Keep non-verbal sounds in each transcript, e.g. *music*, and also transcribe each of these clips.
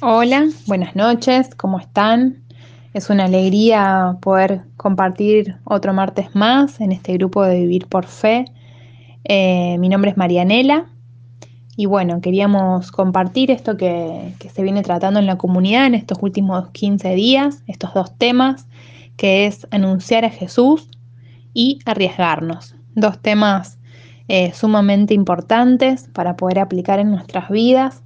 Hola, buenas noches, ¿cómo están? Es una alegría poder compartir otro martes más en este grupo de Vivir por Fe. Eh, mi nombre es Marianela y bueno, queríamos compartir esto que, que, se viene tratando en la comunidad en estos últimos 15 días, estos dos temas, que es anunciar a Jesús y arriesgarnos. Dos temas eh, sumamente importantes para poder aplicar en nuestras vidas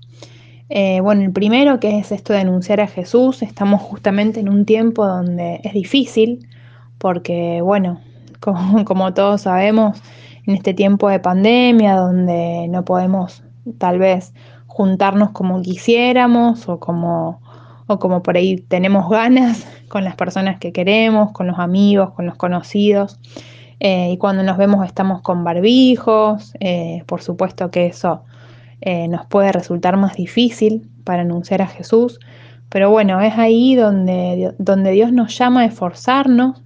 eh, bueno, el primero que es esto de anunciar a Jesús, estamos justamente en un tiempo donde es difícil, porque bueno, *laughs* como, todos sabemos, en este tiempo de pandemia, donde no podemos tal vez juntarnos como quisiéramos o como, o como por ahí tenemos ganas *laughs* con las personas que queremos, con los amigos, con los conocidos. Eh, y cuando nos vemos estamos con barbijos, eh, por supuesto que eso eh, nos puede resultar más difícil para anunciar a Jesús, pero bueno, es ahí donde, donde Dios nos llama a esforzarnos,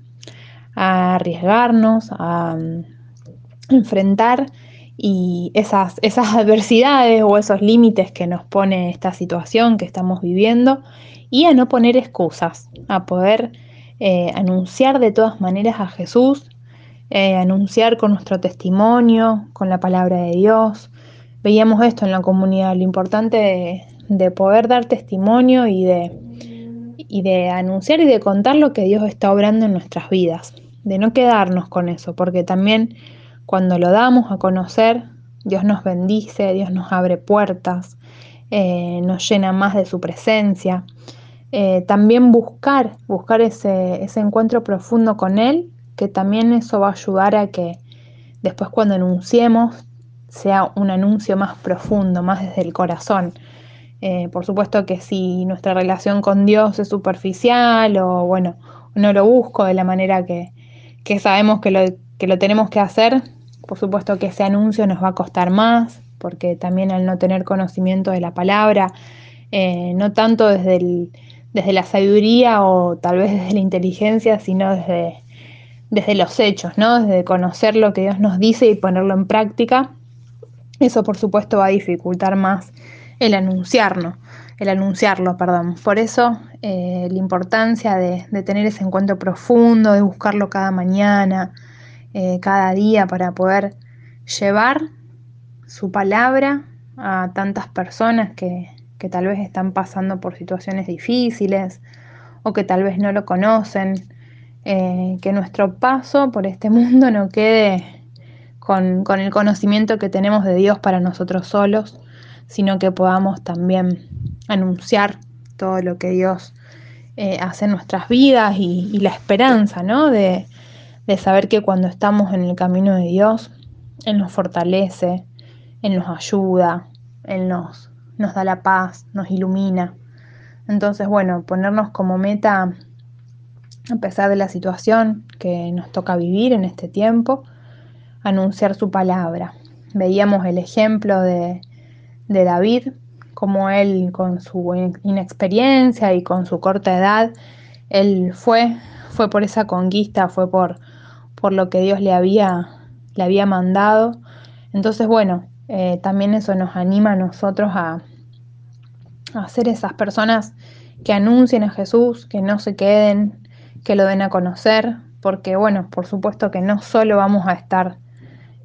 a arriesgarnos, a mm, enfrentar y esas, esas adversidades o esos límites que nos pone esta situación que estamos viviendo y a no poner excusas, a poder eh, anunciar de todas maneras a Jesús, eh, anunciar con nuestro testimonio, con la palabra de Dios, veíamos esto en la comunidad, lo importante de, poder dar testimonio y de, y de anunciar y de contar lo que Dios está obrando en nuestras vidas, de no quedarnos con eso, porque también cuando lo damos a conocer, Dios nos bendice, Dios nos abre puertas, eh, nos llena más de su presencia. Eh, también buscar, buscar ese, ese encuentro profundo con Él, que también eso va a ayudar a que después cuando anunciemos sea un anuncio más profundo, más desde el corazón. Eh, por supuesto que si nuestra relación con Dios es superficial o bueno, no lo busco de la manera que, sabemos que lo, que lo tenemos que hacer, por supuesto que ese anuncio nos va a costar más, porque también al no tener conocimiento de la palabra, eh, no tanto desde, desde la sabiduría o tal vez desde la inteligencia, sino desde, desde los hechos, ¿no? Desde conocer lo que Dios nos dice y ponerlo en práctica, eso por supuesto va a dificultar más el anunciarlo, el anunciarlo, perdón. Por eso eh, la importancia de, tener ese encuentro profundo, de buscarlo cada mañana, eh, cada día para poder llevar su palabra a tantas personas que, tal vez están pasando por situaciones difíciles o que tal vez no lo conocen, eh, que nuestro paso por este *laughs* mundo no quede con, el conocimiento que tenemos de Dios para nosotros solos, sino que podamos también anunciar todo lo que Dios eh, hace en nuestras vidas y, la esperanza, ¿no? De, saber que cuando estamos en el camino de Dios, Él nos fortalece, Él nos ayuda, Él nos, nos da la paz, nos ilumina. Entonces, bueno, ponernos como meta, a pesar de la situación que nos toca vivir en este tiempo, anunciar su palabra. Veíamos el ejemplo de, David, como él con su inexperiencia y con su corta edad, él fue, fue por esa conquista, fue por, por lo que Dios le había, le había mandado. Entonces, bueno, eh, también eso nos anima a nosotros a, a ser esas personas que anuncien a Jesús, que no se queden, que lo den a conocer, porque bueno, por supuesto que no solo vamos a estar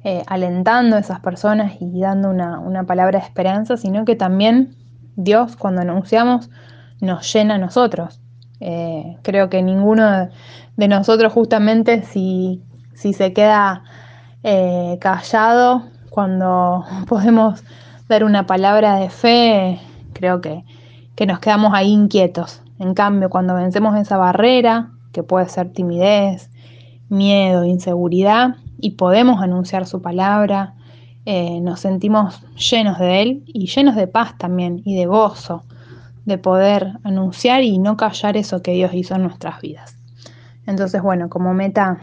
eh, alentando a esas personas y dando una, palabra de esperanza, sino que también Dios cuando anunciamos nos llena a nosotros. Eh, creo que ninguno de nosotros justamente si, si se queda eh, callado cuando *laughs* podemos dar una palabra de fe, creo que, que nos quedamos ahí inquietos. En cambio, cuando vencemos esa barrera, que puede ser timidez, miedo, inseguridad, y podemos anunciar su palabra, eh, nos sentimos llenos de Él y llenos de paz también y de gozo de poder anunciar y no callar eso que Dios hizo en nuestras vidas. Entonces, bueno, como meta,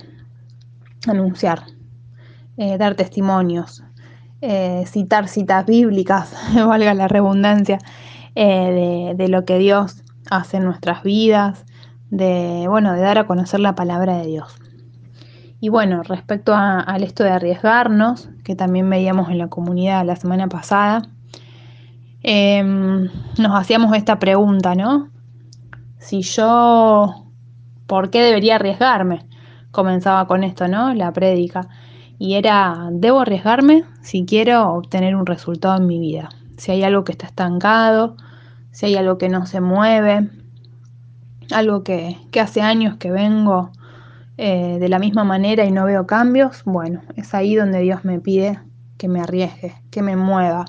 anunciar, eh, dar testimonios, eh, citar citas bíblicas, *laughs* valga la redundancia, de, de, lo que Dios hace en nuestras vidas, de, bueno, de dar a conocer la palabra de Dios. Y bueno, respecto al esto de arriesgarnos, que también veíamos en la comunidad la semana pasada, em, nos hacíamos esta pregunta, ¿no? Si yo, ¿por qué debería arriesgarme? Comenzaba con esto, ¿no? La prédica. Y era, ¿debo arriesgarme si quiero obtener un resultado en mi vida? Si hay algo que está estancado, si hay algo que no se mueve, algo que, hace años que vengo eh, de la misma manera y no veo cambios, bueno, es ahí donde Dios me pide que me arriesgue, que me mueva.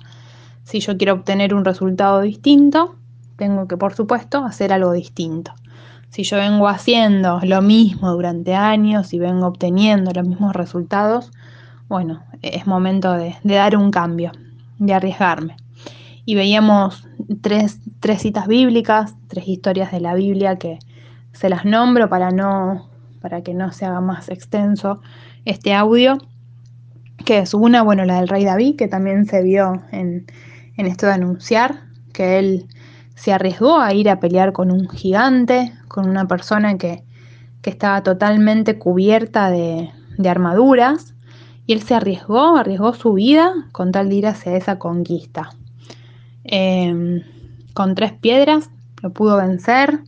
Si yo quiero obtener un resultado distinto, tengo que, por supuesto, hacer algo distinto. Si yo vengo haciendo lo mismo durante años y vengo obteniendo los mismos resultados, bueno, es momento de, de dar un cambio, de arriesgarme. Y veíamos tres, tres citas bíblicas, tres historias de la Biblia que se las nombro para, no, para que no se haga más extenso este audio, que es una, bueno, la del rey David, que también se vio en, en esto de anunciar, que él se arriesgó a ir a pelear con un gigante, con una persona que, que estaba totalmente cubierta de, de, armaduras, y él se arriesgó, arriesgó su vida con tal de ir hacia esa conquista. Em, con tres piedras lo pudo vencer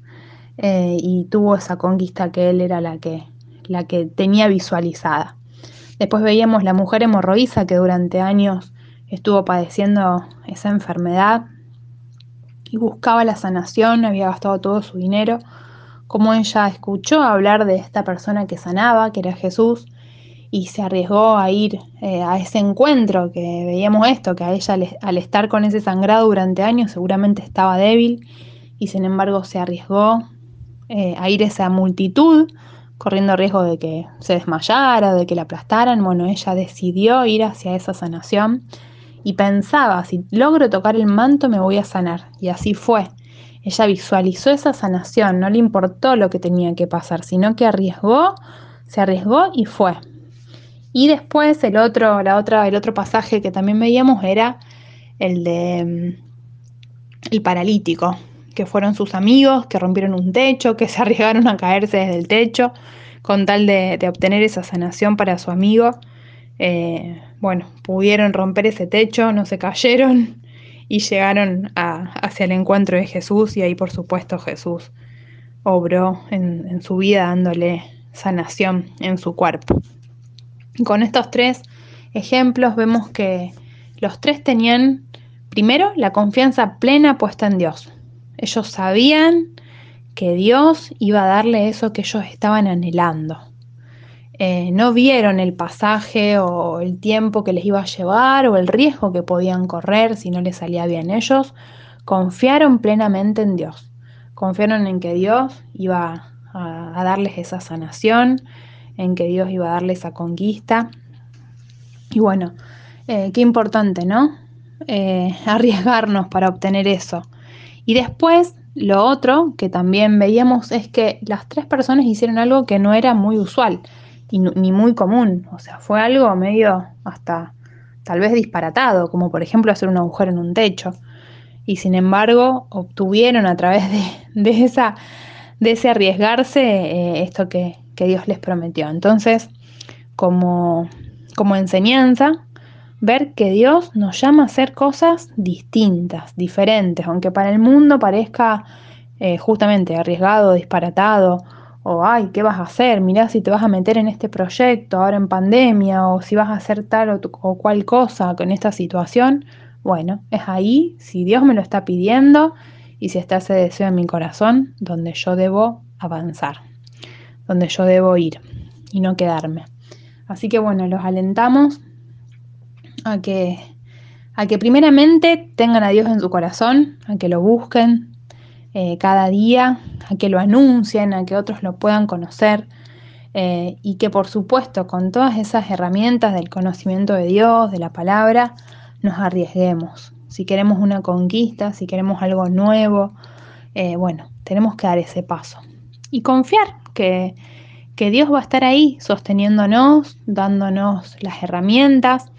eh, y tuvo esa conquista que él era la que, la que tenía visualizada. Después veíamos la mujer hemorroísa que durante años estuvo padeciendo esa enfermedad y buscaba la sanación, había gastado todo su dinero, como ella escuchó hablar de esta persona que sanaba, que era Jesús, y se arriesgó a ir eh, a ese encuentro, que veíamos esto, que a ella al, estar con ese sangrado durante años seguramente estaba débil y sin embargo se arriesgó eh, a ir esa multitud, corriendo riesgo de que se desmayara, de que la aplastaran. Bueno, ella decidió ir hacia esa sanación y pensaba, si logro tocar el manto me voy a sanar. Y así fue. Ella visualizó esa sanación, no le importó lo que tenía que pasar, sino que arriesgó, se arriesgó y fue. Y después el otro, la otra, el otro pasaje que también veíamos era el de mm, el paralítico, que fueron sus amigos, que rompieron un techo, que se *laughs* arriesgaron a caerse desde el techo con tal de, obtener esa sanación para su amigo. Eh, bueno, pudieron romper ese techo, no se cayeron y llegaron hacia el encuentro de Jesús y ahí por supuesto Jesús obró en su vida dándole sanación en su cuerpo. Con estos tres ejemplos vemos que los tres tenían, primero, la confianza plena puesta en Dios. Ellos sabían que Dios iba a darle eso que ellos estaban anhelando. Eh, no vieron el pasaje o el tiempo que les iba a llevar o el riesgo que podían correr si no les salía bien. Ellos confiaron plenamente en Dios. Confiaron en que Dios iba a darles esa sanación, en que Dios iba a darle esa conquista. Y bueno, eh, qué importante, ¿no? Eh, *laughs* arriesgarnos para obtener eso. Y después, lo otro que también veíamos es que las tres personas hicieron algo que no era muy usual ni muy común. O sea, fue algo medio hasta tal vez disparatado, como por ejemplo hacer un agujero en un techo. Y sin embargo, obtuvieron a través de, esa, de ese arriesgarse eh, esto que, que Dios les prometió. Entonces, como, como enseñanza, ver que Dios nos llama a hacer cosas distintas, diferentes, aunque para el mundo parezca eh, justamente arriesgado, disparatado, o ay, ¿qué vas a hacer? Mirá si te vas a meter en este proyecto ahora en pandemia, o si vas a hacer tal o, o cual cosa con esta situación. Bueno, es ahí, si Dios me lo está pidiendo y si está ese deseo en mi corazón, donde yo debo avanzar donde yo debo ir y no quedarme. Así que bueno, los alentamos a que, a que primeramente tengan a Dios en su corazón, a que lo busquen eh, cada día, a que lo anuncien, a que otros lo puedan conocer eh, y que por supuesto con todas esas herramientas del conocimiento de Dios, de la palabra, nos arriesguemos. Si queremos una conquista, si queremos algo nuevo, eh, bueno, tenemos que dar ese paso y confiar que, Dios va a estar ahí sosteniéndonos, dándonos las herramientas.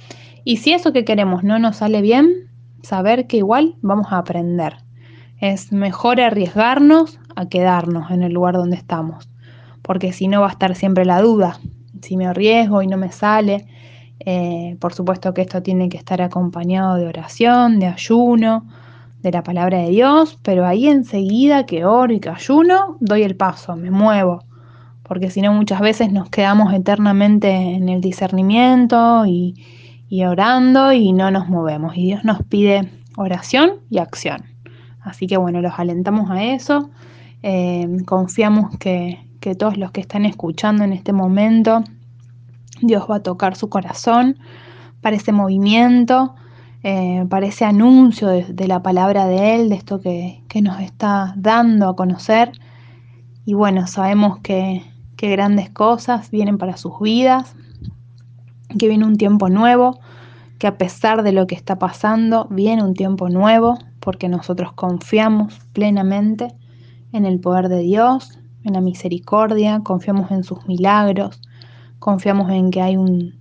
Y si eso que queremos no nos sale bien, saber que igual vamos a aprender. Es mejor arriesgarnos a quedarnos en el lugar donde estamos, porque si no va a estar siempre la duda. Si me arriesgo y no me sale, eh, por supuesto que esto tiene que estar acompañado de oración, de ayuno, de la palabra de Dios, pero ahí enseguida que oro y que ayuno, doy el paso, me muevo, porque si no muchas veces nos quedamos eternamente en el discernimiento y, orando y no nos movemos. Y Dios nos pide oración y acción. Así que bueno, los alentamos a eso. Eh, confiamos que, que todos los que están escuchando en este momento, Dios va a tocar su corazón para ese movimiento eh, para ese anuncio de, la palabra de Él, de esto que, nos está dando a conocer. Y bueno, sabemos que, que grandes cosas vienen para sus vidas, que viene un tiempo nuevo, que a pesar de lo que está pasando, viene un tiempo nuevo, porque nosotros confiamos plenamente en el poder de Dios, en la misericordia, confiamos en sus milagros, confiamos en que hay un,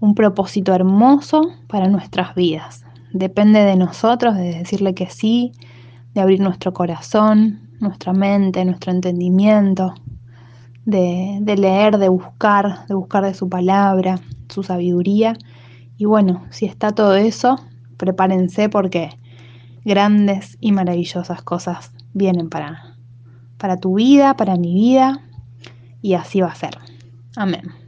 un propósito hermoso para nuestras vidas. Depende de nosotros de decirle que sí, de abrir nuestro corazón, nuestra mente, nuestro entendimiento, de, leer, de buscar, de buscar de su palabra, su sabiduría. Y bueno, si está todo eso, prepárense porque grandes y maravillosas cosas vienen para, para tu vida, para mi vida, y así va a ser. Amén.